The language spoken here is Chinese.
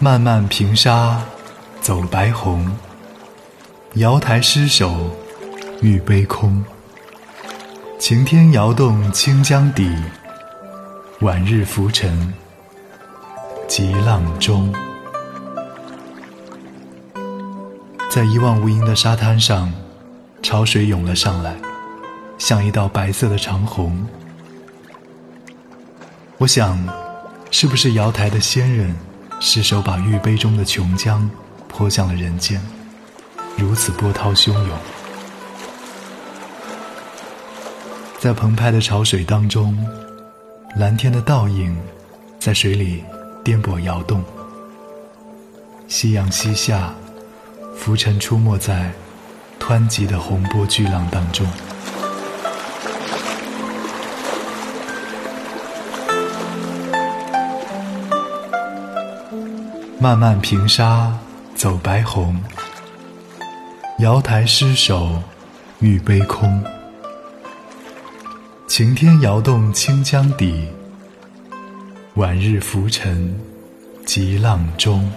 漫漫平沙走白虹，瑶台失守玉杯空。晴天摇动清江底，晚日浮沉急浪中。在一望无垠的沙滩上，潮水涌了上来，像一道白色的长虹。我想，是不是瑶台的仙人？失手把玉杯中的琼浆泼向了人间，如此波涛汹涌。在澎湃的潮水当中，蓝天的倒影在水里颠簸摇动。夕阳西下，浮尘出没在湍急的洪波巨浪当中。漫漫平沙走白虹，瑶台失守玉杯空。晴天摇动清江底，晚日浮沉急浪中。